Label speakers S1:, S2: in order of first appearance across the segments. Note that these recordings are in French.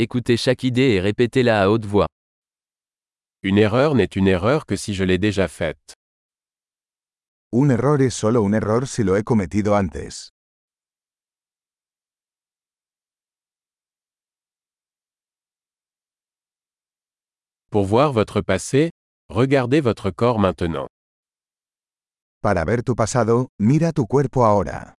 S1: Écoutez chaque idée et répétez-la à haute voix.
S2: Une erreur n'est une erreur que si je l'ai déjà faite.
S3: Un error es solo un error si lo he cometido antes.
S2: Pour voir votre passé, regardez votre corps maintenant.
S3: Para ver tu pasado, mira tu cuerpo ahora.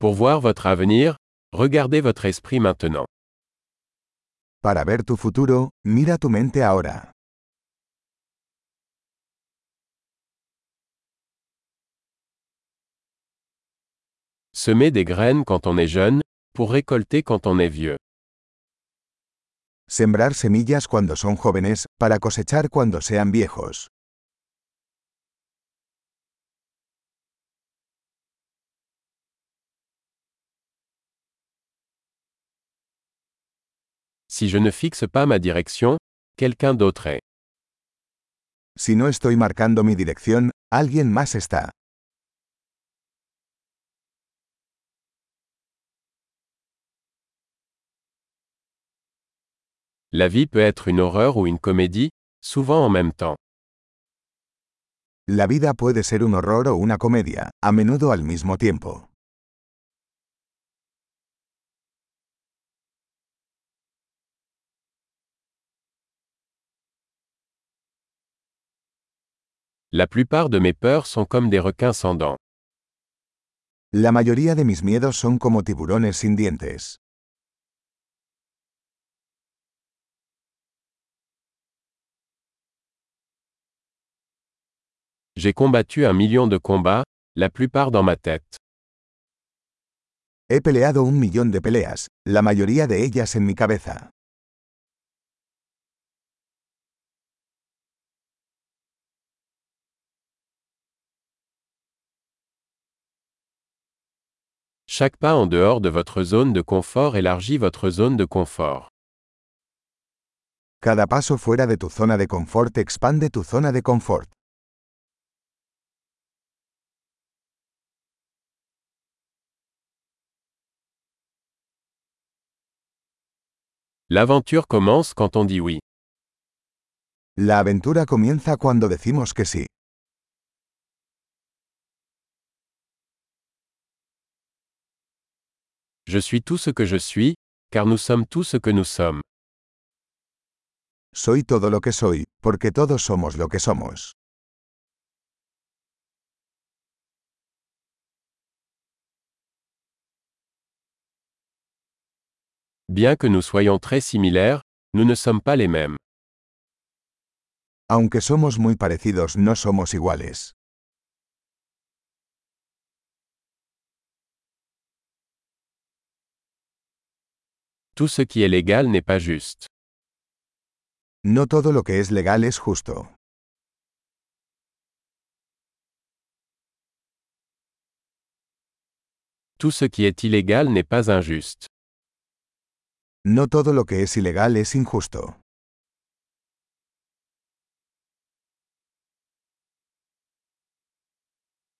S2: Pour voir votre avenir, regardez votre esprit maintenant.
S3: Para ver tu futuro, mira tu mente ahora.
S2: Semer des graines quand on est jeune, pour récolter quand on est vieux.
S3: Sembrar semillas cuando son jóvenes, para cosechar cuando sean viejos.
S2: Si je ne fixe pas ma direction, quelqu'un d'autre est.
S3: Si no estoy marcando mi dirección, alguien más está.
S2: La vie peut être une horreur ou une comédie, souvent en même temps.
S3: La vida puede ser un horror o una comedia, a menudo al mismo tiempo.
S2: La plupart de mes peurs sont comme des requins sans dents.
S3: La mayoría de mis miedos son como tiburones sin dientes.
S2: J'ai combattu un million de combats, la plupart dans ma tête.
S3: He peleado un millón de peleas, la mayoría de ellas en mi cabeza.
S2: Chaque pas en dehors de votre zone de confort élargit votre zone de confort.
S3: Cada paso fuera de tu zona de confort expande tu zona de confort.
S2: L'aventure commence quand on dit oui.
S3: La aventura comienza cuando decimos que sí.
S2: Je suis tout ce que je suis, car nous sommes tout ce que nous sommes.
S3: Soy todo lo que soy, porque todos somos lo que somos.
S2: Bien que nous soyons très similaires, nous ne sommes pas les mêmes.
S3: Aunque somos muy parecidos, no somos iguales.
S2: Tout ce qui est légal n'est pas juste.
S3: No todo lo que es legal es justo.
S2: Tout ce qui est illégal n'est pas injuste.
S3: No todo lo que es ilegal es injusto.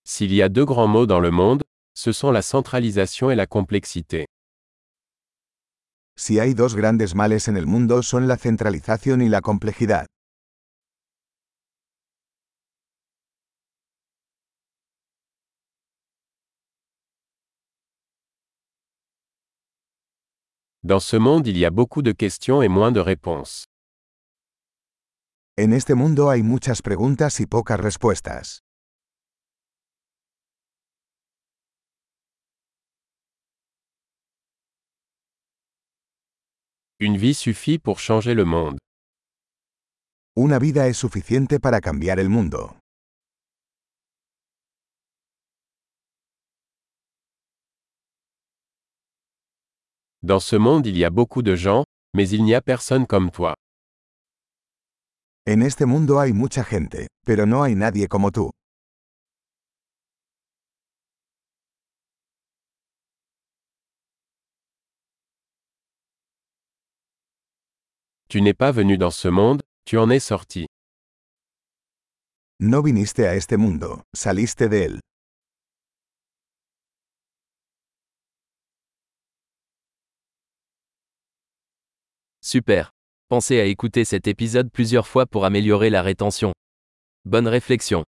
S2: S'il y a deux grands mots dans le monde, ce sont la centralisation et la complexité.
S3: Si hay dos grandes males en el mundo son la centralización y la complejidad.
S2: Dans ce monde il y a beaucoup de questions et moins de réponses.
S3: En este mundo hay muchas preguntas y pocas respuestas.
S2: Une vie suffit pour changer le monde.
S3: Una vida es suficiente para cambiar el mundo.
S2: Dans ce monde il y a beaucoup de gens, mais il n'y a personne comme toi.
S3: En este mundo hay mucha gente, pero no hay nadie como tú.
S2: Tu n'es pas venu dans ce monde, tu en es sorti.
S3: No viniste este mundo, saliste.
S1: Super. Pensez à écouter cet épisode plusieurs fois pour améliorer la rétention. Bonne réflexion.